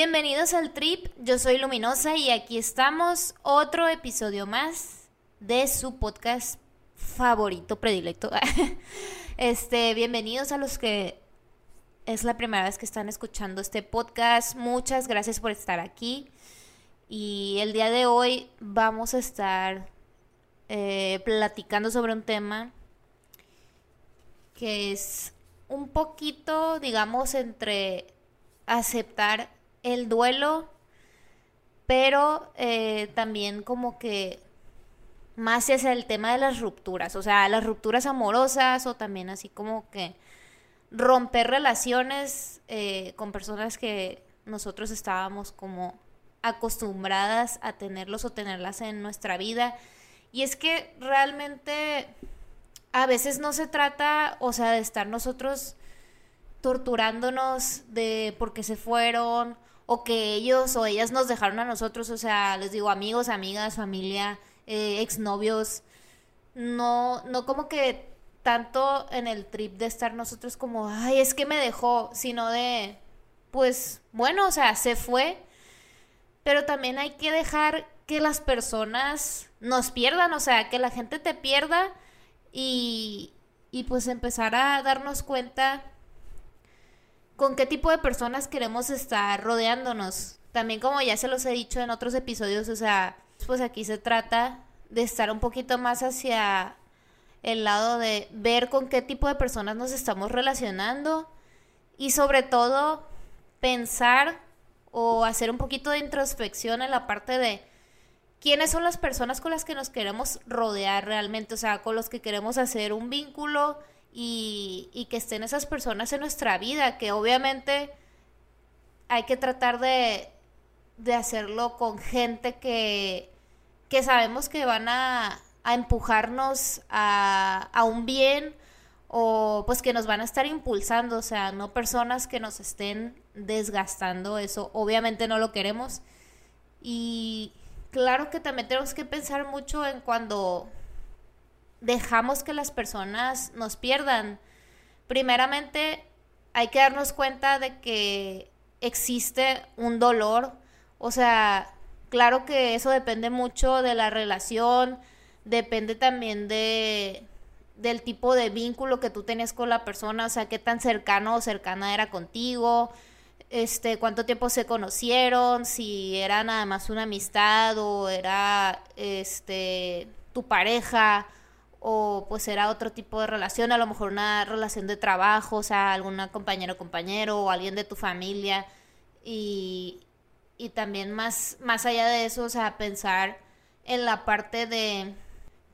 Bienvenidos al Trip, yo soy Luminosa y aquí estamos, otro episodio más de su podcast favorito, predilecto. Este, bienvenidos a los que es la primera vez que están escuchando este podcast. Muchas gracias por estar aquí. Y el día de hoy vamos a estar eh, platicando sobre un tema que es un poquito, digamos, entre aceptar el duelo, pero eh, también como que más hacia el tema de las rupturas, o sea, las rupturas amorosas o también así como que romper relaciones eh, con personas que nosotros estábamos como acostumbradas a tenerlos o tenerlas en nuestra vida. Y es que realmente a veces no se trata, o sea, de estar nosotros torturándonos de por qué se fueron o que ellos o ellas nos dejaron a nosotros, o sea, les digo amigos, amigas, familia, eh, exnovios, no, no como que tanto en el trip de estar nosotros como, ay, es que me dejó, sino de, pues, bueno, o sea, se fue, pero también hay que dejar que las personas nos pierdan, o sea, que la gente te pierda y, y pues empezar a darnos cuenta con qué tipo de personas queremos estar rodeándonos. También como ya se los he dicho en otros episodios, o sea, pues aquí se trata de estar un poquito más hacia el lado de ver con qué tipo de personas nos estamos relacionando y sobre todo pensar o hacer un poquito de introspección en la parte de quiénes son las personas con las que nos queremos rodear realmente, o sea, con los que queremos hacer un vínculo y, que estén esas personas en nuestra vida, que obviamente hay que tratar de, de hacerlo con gente que, que sabemos que van a, a empujarnos a, a, un bien o pues que nos van a estar impulsando, o sea, no personas que nos estén desgastando, eso obviamente no lo queremos. Y claro que también tenemos que pensar mucho en cuando dejamos que las personas nos pierdan. Primeramente, hay que darnos cuenta de que existe un dolor, o sea, claro que eso depende mucho de la relación, depende también de del tipo de vínculo que tú tenías con la persona, o sea, qué tan cercano o cercana era contigo, este, cuánto tiempo se conocieron, si era nada más una amistad o era este tu pareja o pues era otro tipo de relación, a lo mejor una relación de trabajo, o sea, alguna compañero o compañero o alguien de tu familia. Y, y también más, más allá de eso, o sea, pensar en la parte de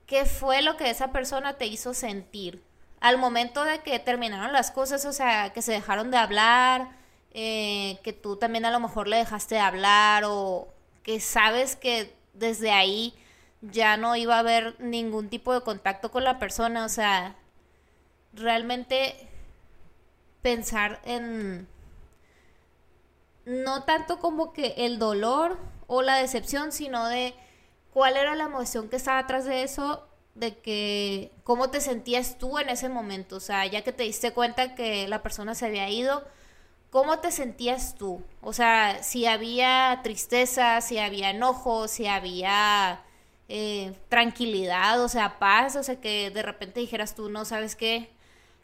qué fue lo que esa persona te hizo sentir al momento de que terminaron las cosas, o sea, que se dejaron de hablar, eh, que tú también a lo mejor le dejaste de hablar o que sabes que desde ahí ya no iba a haber ningún tipo de contacto con la persona, o sea, realmente pensar en no tanto como que el dolor o la decepción, sino de cuál era la emoción que estaba atrás de eso, de que cómo te sentías tú en ese momento, o sea, ya que te diste cuenta que la persona se había ido, ¿cómo te sentías tú? O sea, si había tristeza, si había enojo, si había eh, tranquilidad, o sea, paz, o sea, que de repente dijeras tú, no sabes qué,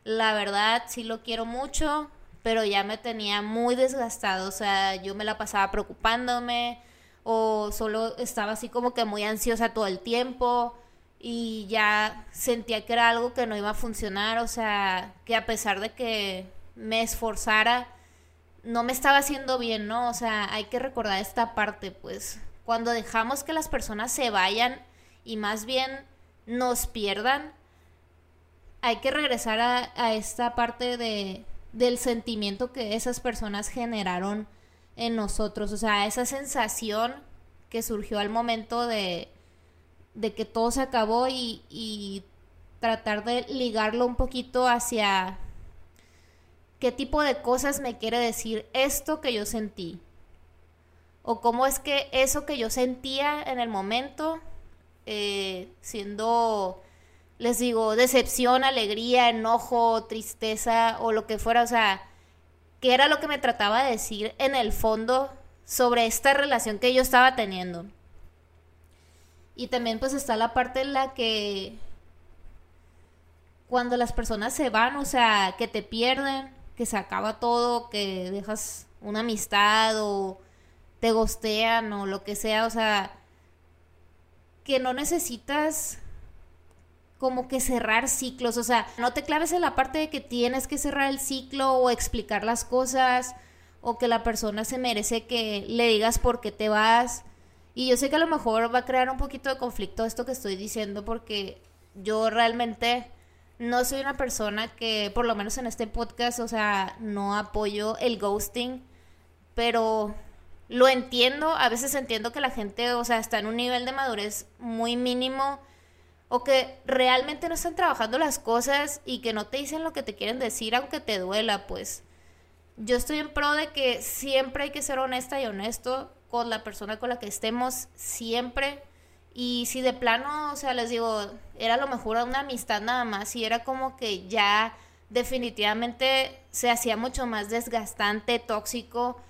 la verdad sí lo quiero mucho, pero ya me tenía muy desgastado, o sea, yo me la pasaba preocupándome o solo estaba así como que muy ansiosa todo el tiempo y ya sentía que era algo que no iba a funcionar, o sea, que a pesar de que me esforzara, no me estaba haciendo bien, ¿no? O sea, hay que recordar esta parte, pues, cuando dejamos que las personas se vayan y más bien nos pierdan, hay que regresar a, esta parte de del sentimiento que esas personas generaron en nosotros, o sea, esa sensación que surgió al momento de, de que todo se acabó y tratar de ligarlo un poquito hacia qué tipo de cosas me quiere decir esto que yo sentí. O cómo es que eso que yo sentía en el momento, eh, siendo, les digo, decepción, alegría, enojo, tristeza o lo que fuera, o sea, qué era lo que me trataba de decir en el fondo sobre esta relación que yo estaba teniendo. Y también pues está la parte en la que cuando las personas se van, o sea, que te pierden, que se acaba todo, que dejas una amistad o te gostean o lo que sea, o sea, que no necesitas como que cerrar ciclos, o sea, no te claves en la parte de que tienes que cerrar el ciclo o explicar las cosas o que la persona se merece que le digas por qué te vas. Y yo sé que a lo mejor va a crear un poquito de conflicto esto que estoy diciendo porque yo realmente no soy una persona que, por lo menos en este podcast, o sea, no apoyo el ghosting, pero lo entiendo, a veces entiendo que la gente, o sea, está en un nivel de madurez muy mínimo o que realmente no están trabajando las cosas y que no te dicen lo que te quieren decir aunque te duela, pues. Yo estoy en pro de que siempre hay que ser honesta y honesto con la persona con la que estemos, siempre. Y si de plano, o sea, les digo, era lo mejor una amistad nada más y era como que ya definitivamente se hacía mucho más desgastante, tóxico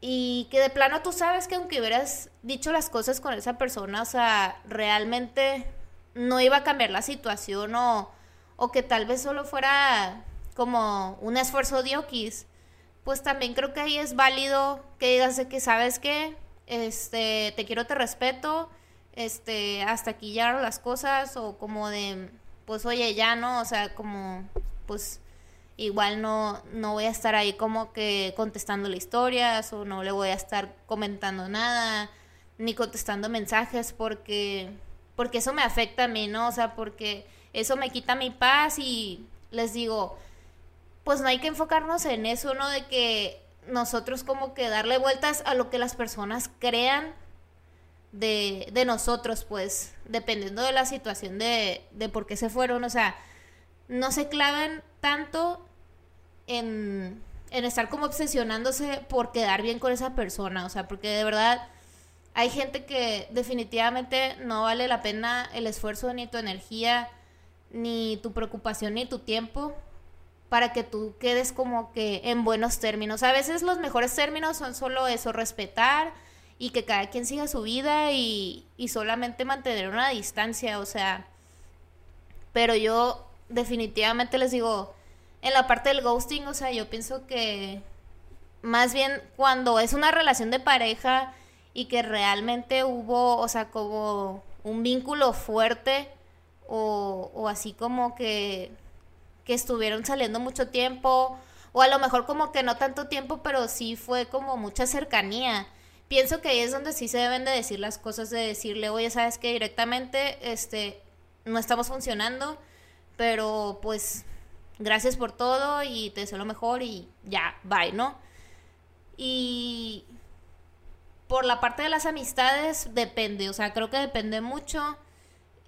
y que de plano tú sabes que aunque hubieras dicho las cosas con esa persona, o sea, realmente no iba a cambiar la situación o, o que tal vez solo fuera como un esfuerzo de okis, pues también creo que ahí es válido que digas de que sabes que este te quiero, te respeto este, hasta aquí ya las cosas o como de, pues oye, ya no, o sea, como, pues igual no, no voy a estar ahí como que contestando historias o no le voy a estar comentando nada, ni contestando mensajes porque, porque eso me afecta a mí, ¿no? O sea, porque eso me quita mi paz y les digo, pues no hay que enfocarnos en eso, ¿no? De que nosotros como que darle vueltas a lo que las personas crean de, de nosotros, pues, dependiendo de la situación de, de por qué se fueron, o sea, no se clavan tanto en, estar como obsesionándose por quedar bien con esa persona, o sea, porque de verdad hay gente que definitivamente no vale la pena el esfuerzo ni tu energía, ni tu preocupación, ni tu tiempo para que tú quedes como que en buenos términos. A veces los mejores términos son solo eso, respetar, y que cada quien siga su vida y, y solamente mantener una distancia, o sea, pero yo definitivamente les digo, en la parte del ghosting, o sea, yo pienso que más bien cuando es una relación de pareja y que realmente hubo, o sea, como un vínculo fuerte o, así como que, que estuvieron saliendo mucho tiempo o a lo mejor como que no tanto tiempo, pero sí fue como mucha cercanía. Pienso que ahí es donde sí se deben de decir las cosas, de decirle, oye, sabes que directamente este, no estamos funcionando, pero pues gracias por todo y te deseo lo mejor y ya, bye, ¿no? Y por la parte de las amistades depende, o sea, creo que depende mucho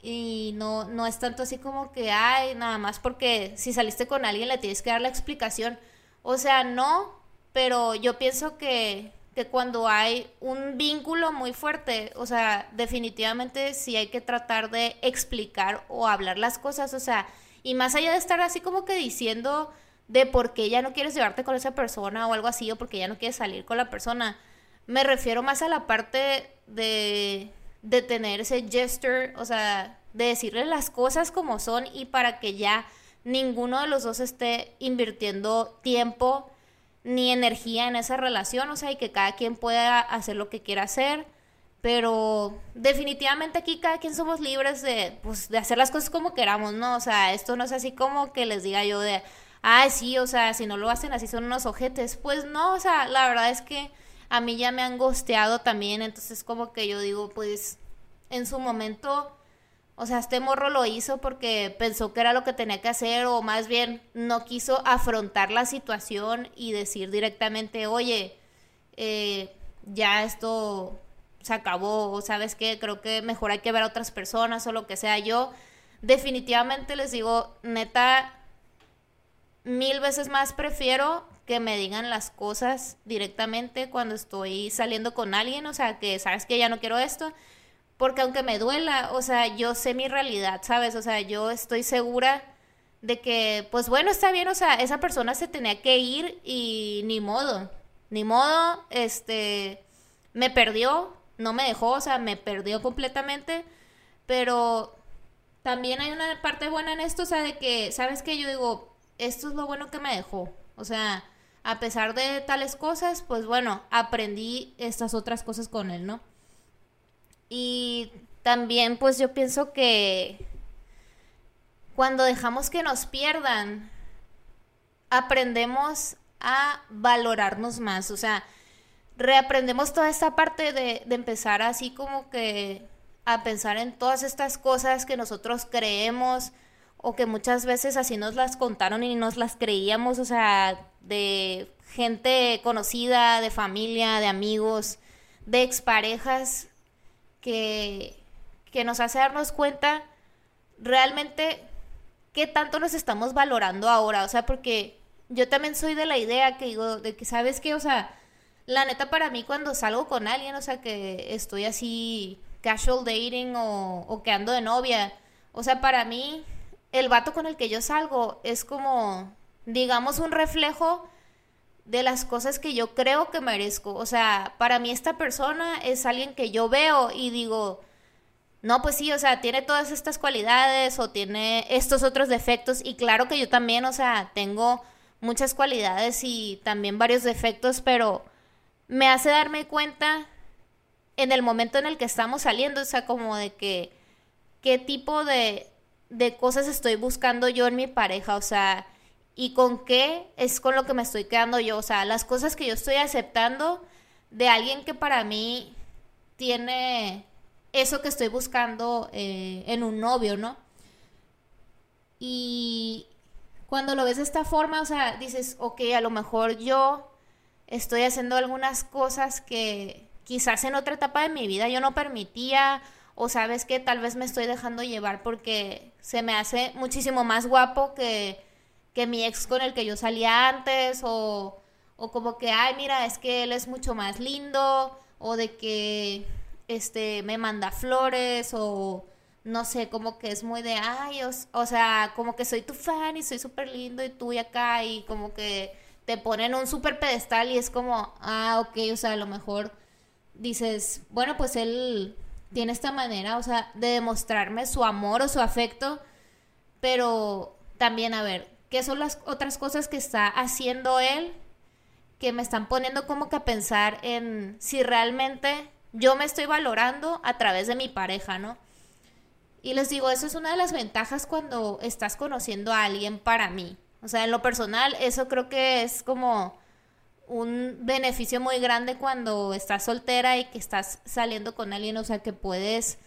y no, no es tanto así como que, ay, nada más porque si saliste con alguien le tienes que dar la explicación. O sea, no, pero yo pienso que que cuando hay un vínculo muy fuerte, o sea, definitivamente sí hay que tratar de explicar o hablar las cosas, o sea, y más allá de estar así como que diciendo de por qué ya no quieres llevarte con esa persona o algo así, o porque ya no quieres salir con la persona, me refiero más a la parte de, de tener ese gesture, o sea, de decirle las cosas como son y para que ya ninguno de los dos esté invirtiendo tiempo ni energía en esa relación, o sea, y que cada quien pueda hacer lo que quiera hacer, pero definitivamente aquí cada quien somos libres de, pues, de hacer las cosas como queramos, ¿no? O sea, esto no es así como que les diga yo de, ay, sí, o sea, si no lo hacen así son unos ojetes, pues no, o sea, la verdad es que a mí ya me han gosteado también, entonces como que yo digo, pues, en su momento o sea, este morro lo hizo porque pensó que era lo que tenía que hacer o más bien no quiso afrontar la situación y decir directamente, oye, eh, ya esto se acabó, sabes que creo que mejor hay que ver a otras personas o lo que sea. Yo definitivamente les digo, neta, mil veces más prefiero que me digan las cosas directamente cuando estoy saliendo con alguien, o sea, que sabes que ya no quiero esto, porque aunque me duela, o sea, yo sé mi realidad, ¿sabes? O sea, yo estoy segura de que, pues bueno, está bien, o sea, esa persona se tenía que ir y ni modo, ni modo, este, me perdió, no me dejó, o sea, me perdió completamente, pero también hay una parte buena en esto, o sea, de que, ¿sabes qué? Yo digo, esto es lo bueno que me dejó, o sea, a pesar de tales cosas, pues bueno, aprendí estas otras cosas con él, ¿no? Y también, pues yo pienso que cuando dejamos que nos pierdan, aprendemos a valorarnos más, o sea, reaprendemos toda esta parte de, empezar así como que a pensar en todas estas cosas que nosotros creemos o que muchas veces así nos las contaron y nos las creíamos, o sea, de gente conocida, de familia, de amigos, de exparejas, que, que nos hace darnos cuenta realmente qué tanto nos estamos valorando ahora, o sea, porque yo también soy de la idea que digo, de que sabes que, o sea, la neta para mí cuando salgo con alguien, o sea, que estoy así casual dating o, o que ando de novia, o sea, para mí el vato con el que yo salgo es como, digamos, un reflejo de las cosas que yo creo que merezco. O sea, para mí esta persona es alguien que yo veo y digo, no, pues sí, o sea, tiene todas estas cualidades o tiene estos otros defectos y claro que yo también, o sea, tengo muchas cualidades y también varios defectos, pero me hace darme cuenta en el momento en el que estamos saliendo, o sea, como de que qué tipo de, de cosas estoy buscando yo en mi pareja, o sea, y con qué es con lo que me estoy quedando yo, o sea, las cosas que yo estoy aceptando de alguien que para mí tiene eso que estoy buscando eh, en un novio, ¿no? Y cuando lo ves de esta forma, o sea, dices, ok, a lo mejor yo estoy haciendo algunas cosas que quizás en otra etapa de mi vida yo no permitía, o sabes que tal vez me estoy dejando llevar porque se me hace muchísimo más guapo que, que mi ex con el que yo salía antes, o, o como que, ay, mira, es que él es mucho más lindo, o de que este, me manda flores o no sé, como que es muy de, ay, o, sea, como que soy tu fan y soy súper lindo y tú y acá y como que te ponen un súper pedestal y es como, ah, ok, o sea, a lo mejor dices, bueno, pues él tiene esta manera, o sea, de demostrarme su amor o su afecto, pero también, a ver, ¿qué son las otras cosas que está haciendo él que me están poniendo como que a pensar en si realmente yo me estoy valorando a través de mi pareja, ¿no? Y les digo, eso es una de las ventajas cuando estás conociendo a alguien para mí. O sea, en lo personal, eso creo que es como un beneficio muy grande cuando estás soltera y que estás saliendo con alguien, o sea, que puedes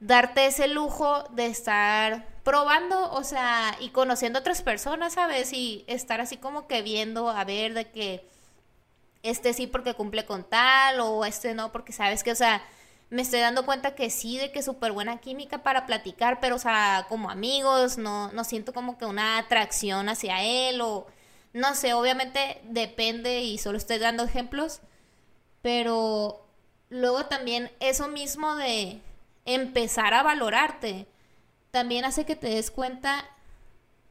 darte ese lujo de estar probando, o sea, y conociendo a otras personas, ¿sabes? Y estar así como que viendo, a ver, de que este sí porque cumple con tal o este no porque sabes que, o sea, me estoy dando cuenta que sí, de que súper buena química para platicar, pero, o sea, como amigos, no, no siento como que una atracción hacia él o, no sé, obviamente depende y solo estoy dando ejemplos, pero luego también eso mismo de empezar a valorarte, también hace que te des cuenta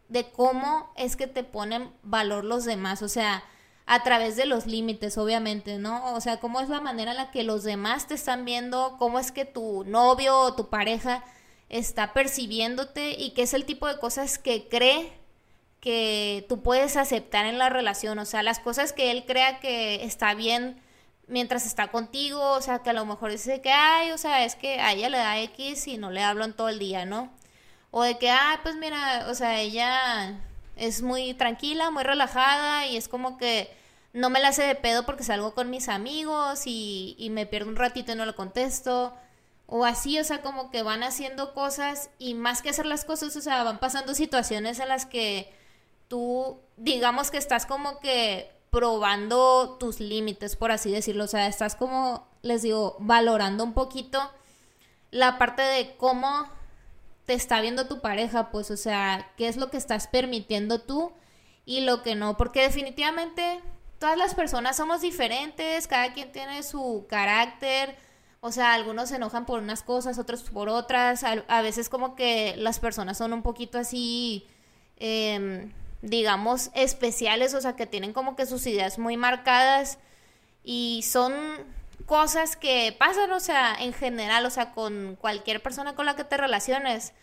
de cómo es que te ponen valor los demás, o sea, a través de los límites, obviamente, ¿no? O sea, cómo es la manera en la que los demás te están viendo, cómo es que tu novio o tu pareja está percibiéndote y qué es el tipo de cosas que cree que tú puedes aceptar en la relación, o sea, las cosas que él crea que está bien mientras está contigo, o sea, que a lo mejor dice que, ay, o sea, es que a ella le da X y no le hablan todo el día, ¿no? O de que, ay, pues mira, o sea, ella es muy tranquila, muy relajada y es como que no me la hace de pedo porque salgo con mis amigos y, me pierdo un ratito y no lo contesto. O así, o sea, como que van haciendo cosas y más que hacer las cosas, o sea, van pasando situaciones en las que tú, digamos que estás como que probando tus límites, por así decirlo. O sea, estás como les digo, valorando un poquito la parte de cómo te está viendo tu pareja, pues, o sea, qué es lo que estás permitiendo tú y lo que no, porque definitivamente todas las personas somos diferentes, cada quien tiene su carácter, o sea, algunos se enojan por unas cosas, otros por otras, a, veces como que las personas son un poquito así, em, digamos, especiales, o sea, que tienen como que sus ideas muy marcadas y son cosas que pasan, o sea, en general, o sea, con cualquier persona con la que te relaciones,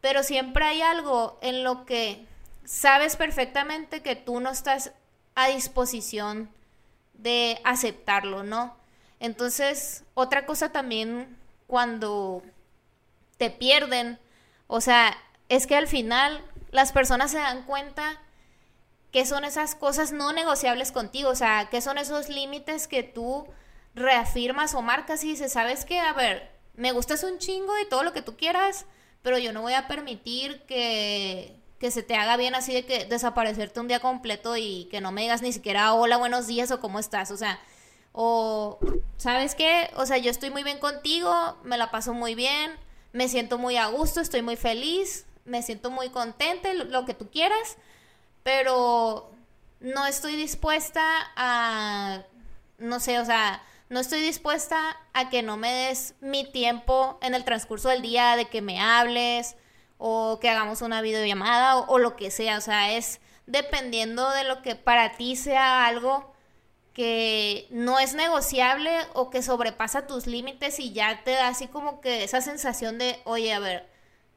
pero siempre hay algo en lo que sabes perfectamente que tú no estás a disposición de aceptarlo, ¿no? Entonces, otra cosa también cuando te pierden, o sea, es que al final las personas se dan cuenta que son esas cosas no negociables contigo, o sea, que son esos límites que tú reafirmas o marcas y dices, ¿sabes qué? A ver, me gustas un chingo y todo lo que tú quieras, pero yo no voy a permitir que que se te haga bien así de que desaparecerte un día completo y que no me digas ni siquiera hola, buenos días o cómo estás, o sea, o sabes qué, o sea, yo estoy muy bien contigo, me la paso muy bien, me siento muy a gusto, estoy muy feliz, me siento muy contenta, lo que tú quieras, pero no estoy dispuesta a, no sé, o sea, no estoy dispuesta a que no me des mi tiempo en el transcurso del día, de que me hables, o que hagamos una videollamada o, lo que sea. O sea, es dependiendo de lo que para ti sea algo que no es negociable o que sobrepasa tus límites y ya te da así como que esa sensación de, oye, a ver,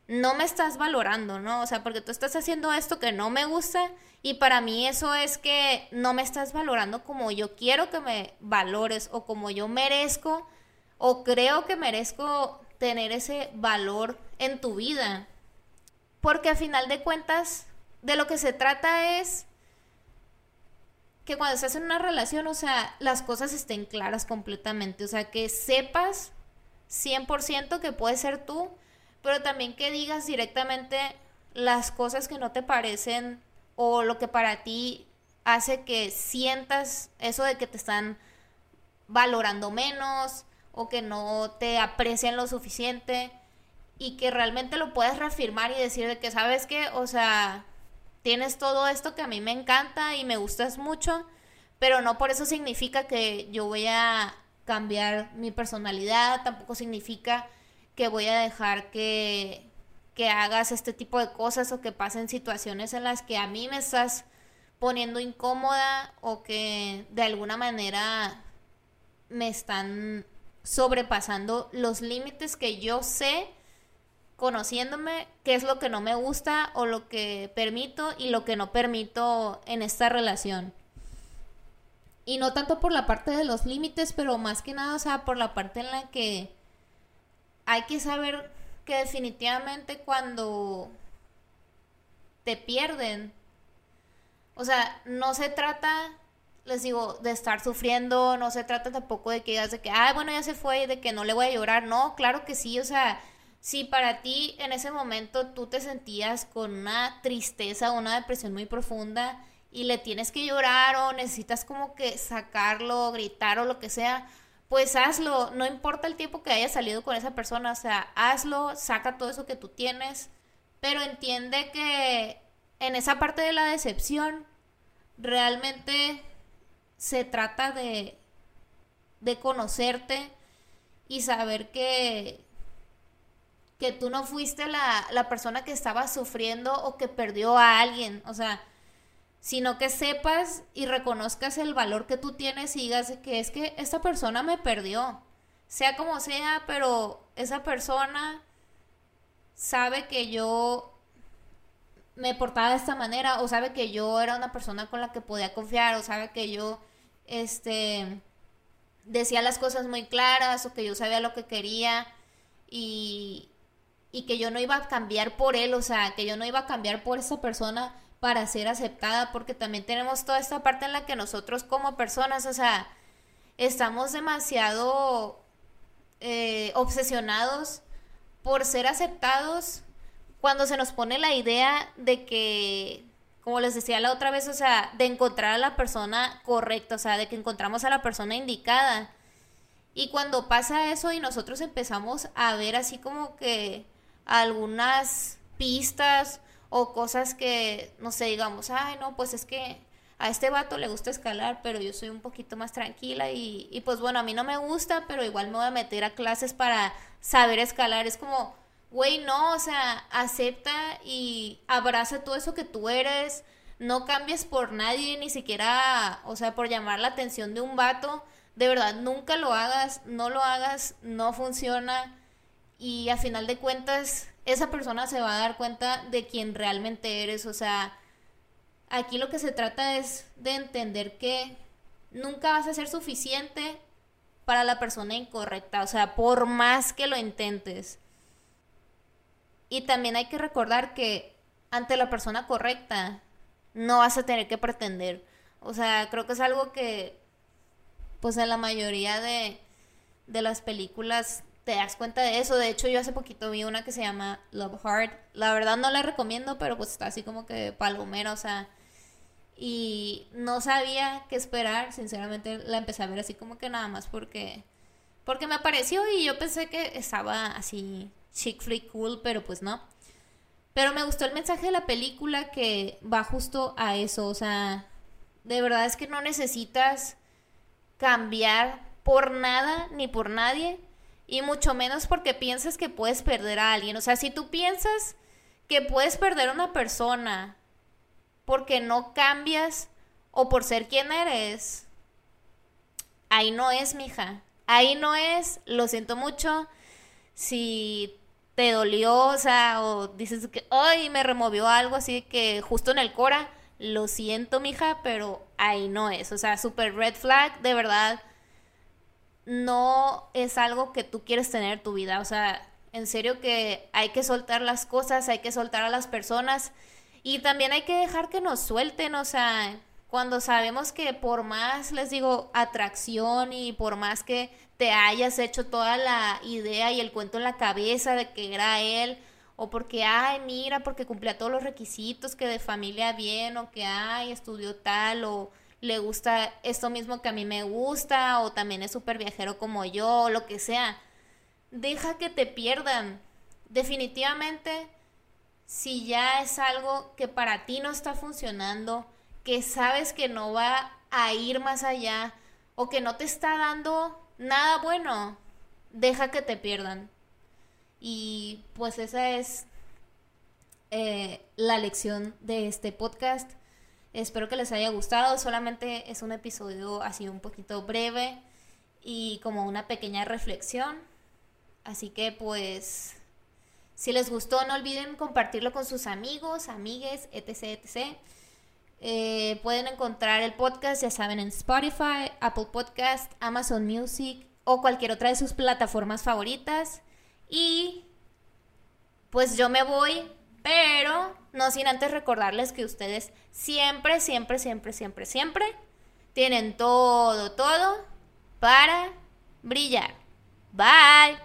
no me estás valorando, ¿no? O sea, porque tú estás haciendo esto que no me gusta y para mí eso es que no me estás valorando como yo quiero que me valores o como yo merezco o creo que merezco tener ese valor en tu vida. Porque a final de cuentas, de lo que se trata es que cuando estás en una relación, o sea, las cosas estén claras completamente. O sea, que sepas 100% que puede ser tú, pero también que digas directamente las cosas que no te parecen o lo que para ti hace que sientas eso de que te están valorando menos o que no te aprecian lo suficiente y que realmente lo puedas reafirmar y decir de que, ¿sabes qué? O sea, tienes todo esto que a mí me encanta y me gustas mucho, pero no por eso significa que yo voy a cambiar mi personalidad, tampoco significa que voy a dejar que, que hagas este tipo de cosas o que pasen situaciones en las que a mí me estás poniendo incómoda o que de alguna manera me están sobrepasando los límites que yo sé conociéndome qué es lo que no me gusta o lo que permito y lo que no permito en esta relación. Y no tanto por la parte de los límites, pero más que nada, o sea, por la parte en la que hay que saber que definitivamente cuando te pierden, o sea, no se trata, les digo, de estar sufriendo, no se trata tampoco de que digas de que, ay, bueno, ya se fue de que no le voy a llorar, no, claro que sí, o sea, si para ti en ese momento tú te sentías con una tristeza o una depresión muy profunda y le tienes que llorar o necesitas como que sacarlo, gritar o lo que sea, pues hazlo, no importa el tiempo que hayas salido con esa persona, o sea, hazlo, saca todo eso que tú tienes, pero entiende que en esa parte de la decepción realmente se trata de, de conocerte y saber que, que tú no fuiste la, la persona que estaba sufriendo o que perdió a alguien, o sea, sino que sepas y reconozcas el valor que tú tienes y digas que es que esta persona me perdió, sea como sea, pero esa persona sabe que yo me portaba de esta manera o sabe que yo era una persona con la que podía confiar o sabe que yo este decía las cosas muy claras o que yo sabía lo que quería y, y que yo no iba a cambiar por él, o sea, que yo no iba a cambiar por esa persona para ser aceptada, porque también tenemos toda esta parte en la que nosotros como personas, o sea, estamos demasiado eh, obsesionados por ser aceptados cuando se nos pone la idea de que, como les decía la otra vez, o sea, de encontrar a la persona correcta, o sea, de que encontramos a la persona indicada. Y cuando pasa eso y nosotros empezamos a ver así como que algunas pistas o cosas que, no sé, digamos, ay, no, pues es que a este vato le gusta escalar, pero yo soy un poquito más tranquila y, y pues bueno, a mí no me gusta, pero igual me voy a meter a clases para saber escalar. Es como, güey, no, o sea, acepta y abraza todo eso que tú eres, no cambies por nadie, ni siquiera, o sea, por llamar la atención de un vato de verdad, nunca lo hagas, no lo hagas, no funciona y a final de cuentas esa persona se va a dar cuenta de quién realmente eres. O sea, aquí lo que se trata es de entender que nunca vas a ser suficiente para la persona incorrecta. O sea, por más que lo intentes. Y también hay que recordar que ante la persona correcta no vas a tener que pretender. O sea, creo que es algo que pues en la mayoría de, las películas te das cuenta de eso. De hecho, yo hace poquito vi una que se llama Love Heart. La verdad no la recomiendo, pero pues está así como que palomera, o sea. Y no sabía qué esperar. Sinceramente la empecé a ver así como que nada más porque. Porque me apareció y yo pensé que estaba así chick flick cool, pero pues no. Pero me gustó el mensaje de la película que va justo a eso. O sea, de verdad es que no necesitas cambiar por nada ni por nadie y mucho menos porque piensas que puedes perder a alguien. O sea, si tú piensas que puedes perder a una persona porque no cambias o por ser quien eres, ahí no es, mija. Ahí no es, lo siento mucho. Si te dolió, o sea, o dices que, ay, me removió algo así que justo en el cora, lo siento, mija, pero ahí no es. O sea, super red flag, de verdad, no es algo que tú quieres tener en tu vida. O sea, en serio que hay que soltar las cosas, hay que soltar a las personas y también hay que dejar que nos suelten. O sea, cuando sabemos que por más, les digo, atracción y por más que te hayas hecho toda la idea y el cuento en la cabeza de que era él, o porque, ay, mira, porque cumplía todos los requisitos que de familia bien, o que, ay, estudió tal, o le gusta esto mismo que a mí me gusta, o también es súper viajero como yo, o lo que sea. Deja que te pierdan. Definitivamente, si ya es algo que para ti no está funcionando, que sabes que no va a ir más allá, o que no te está dando nada bueno, deja que te pierdan y pues esa es eh, la lección de este podcast. Espero que les haya gustado. Solamente es un episodio así un poquito breve y como una pequeña reflexión. Así que pues si les gustó no olviden compartirlo con sus amigos, amigues, etc. etc. Eh, pueden encontrar el podcast, ya saben, en Spotify, Apple Podcast, Amazon Music o cualquier otra de sus plataformas favoritas. Y pues yo me voy, pero no sin antes recordarles que ustedes siempre, siempre, siempre, siempre, siempre tienen todo, todo para brillar. Bye.